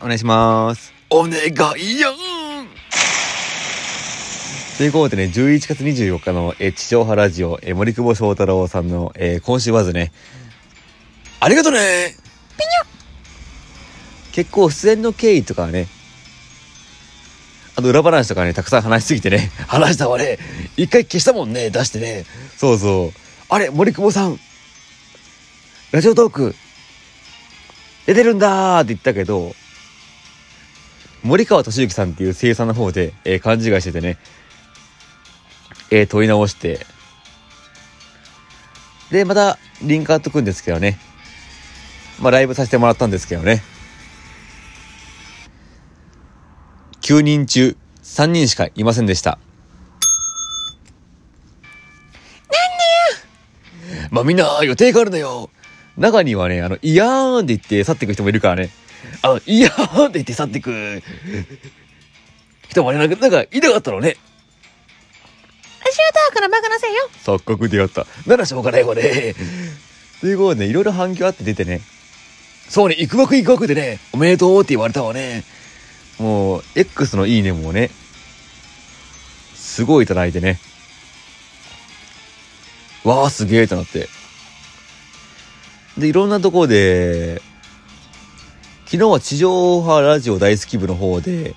お願いします。お願いやんということでね、11月24日の、えー地上波ラジオ、えー森久保翔太郎さんの、えー今週はずね、ありがとね結構出演の経緯とかね、あと裏話とかね、たくさん話しすぎてね、話したわね。一回消したもんね、出してね。そうそう、あれ、森久保さん、ラジオトーク、出てるんだーって言ったけど、森川俊之さんっていう声優さんの方で、えー勘違いしててね、えー問い直して、で、また、リンク貼っとくんですけどね。まあ、ライブさせてもらったんですけどね。9人中3人しかいませんでした。まあみんな予定があるんだよ。中にはね、あの、イヤーンって言って去っていく人もいるからね。あ、いやーって言って去ってく。人もね、なんか、なんか、いなかったのね。ラジオトークのバカなせいよ。錯覚でやった。ならしょうがないわね。ということでね、いろいろ反響あって出てね、そうね、行くばく行くばくでね、おめでとうって言われたわね。もう、X のいいねもね、すごいいただいてね、わーすげーってなって。で、いろんなところで、昨日は地上波ラジオ大好き部の方で、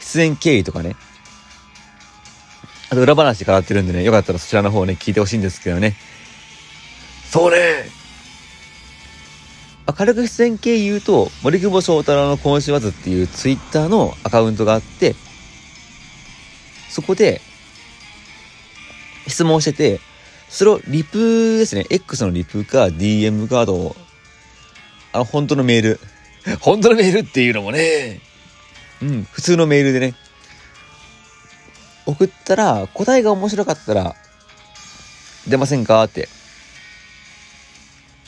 出演経緯とかね、あと裏話語ってるんでね、よかったらそちらの方ね、聞いてほしいんですけどね。そうね。まあ軽く出演経由言うと、森久保翔太郎の今週はずっていうツイッターのアカウントがあって、そこで、質問してて、それをリプですね、X のリプか DM カードを、あの、本当のメール、本当のメールっていうのもね。うん、普通のメールでね、送ったら、答えが面白かったら、出ませんかって、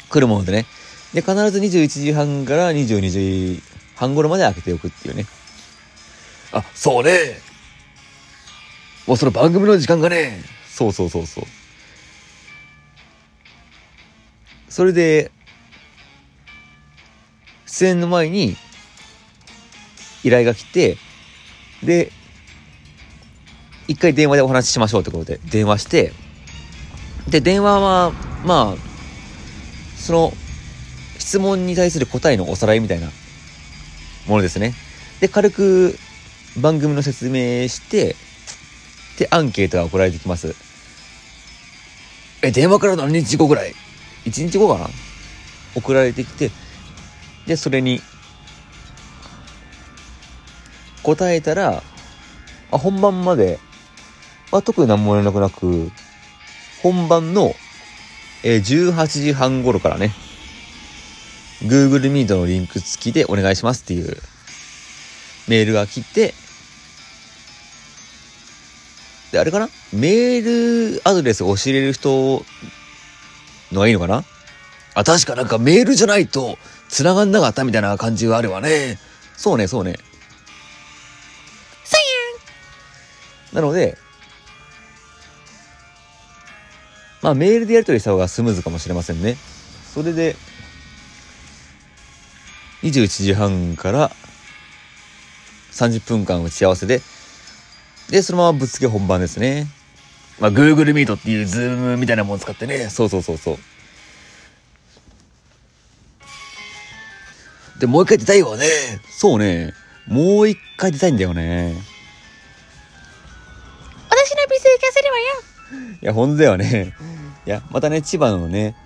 来るものでね。で、必ず21時半から22時半頃まで開けておくっていうね。あ、そうね。もうその番組の時間がね。そうそうそうそう。それで、出演の前に、依頼が来て、で、一回電話でお話ししましょうってことで、電話して、で、電話は、まあ、その、質問に対する答えのおさらいみたいなものですね。で、軽く番組の説明して、で、アンケートが送られてきます。え、電話から何日後ぐらい？1日後かな？送られてきて、で、それに、答えたら、あ本番まで、まあ、特に何も連絡なく、本番の、えー18時半頃からね、Google Meet のリンク付きでお願いしますっていうメールが来て、で、あれかな？メールアドレスを教えれる人のがいいのかな？あ、確かなんかメールじゃないと繋がんなかったみたいな感じがあるわね。そうね、そうね。なので、まあメールでやり取りした方がスムーズかもしれませんね。それで、21時半から30分間打ち合わせで、で、そのままぶっつけ本番ですね。まあ、Google Meet っていうズームみたいなもの使ってね。そうそうそうそう。で、もう一回出たいわね。そうね。もう一回出たいんだよね。私の美声聞かせるわよ。いや、ほんとだよね。いや、またね、千葉のね、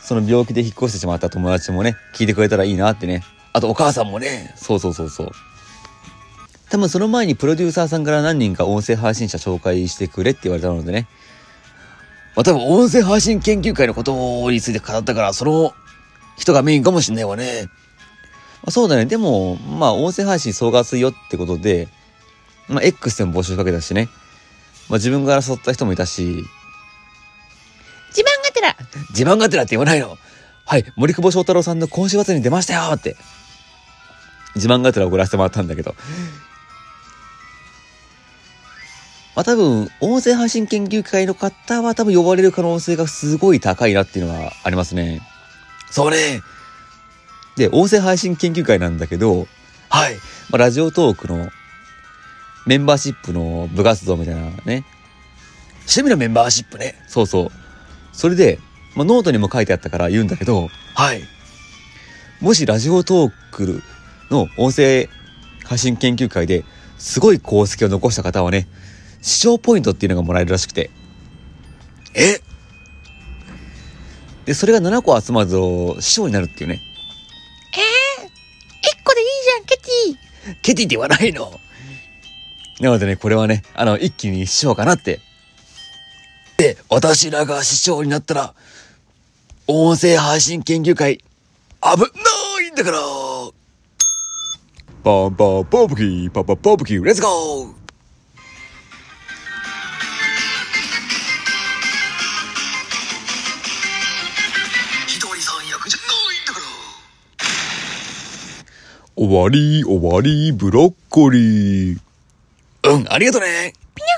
その病気で引っ越してしまった友達もね、聞いてくれたらいいなってね。あとお母さんもね。そうそうそうそう。多分その前にプロデューサーさんから何人か音声配信者紹介してくれって言われたのでね。まあ、多分音声配信研究会のことについて語ったから、その人がメインかもしんないわね。まあ、そうだね。でも、まあ、音声配信総括よってことで、まあ、X でも募集かけたしね。まあ、自分から誘った人もいたし、自慢がてら。自慢がてらって言わないの。はい、森久保翔太郎さんの今週末に出ましたよって。自慢がてら送らせてもらったんだけど。まあ多分、音声配信研究会の方は多分呼ばれる可能性がすごい高いなっていうのはありますね。そうね。で、音声配信研究会なんだけど、はい。まあ、ラジオトークのメンバーシップの部活動みたいなね。趣味のメンバーシップね。そうそう。それで、まあ、ノートにも書いてあったから言うんだけど、はい。もしラジオトークの音声配信研究会ですごい功績を残した方はね、師匠ポイントっていうのがもらえるらしくて。え？で、それが7個集まると師匠になるっていうね。えー、一個でいいじゃん、ケティ。ケティではないの。なのでね、これはね、あの、一気に師匠かなって。で、私らが師匠になったら、音声配信研究会、危ないんだからパンパンパーブキー、パパパーブキー、レッツゴー終わり、終わり、ブロッコリー。うん、ありがとね。ぴにゃ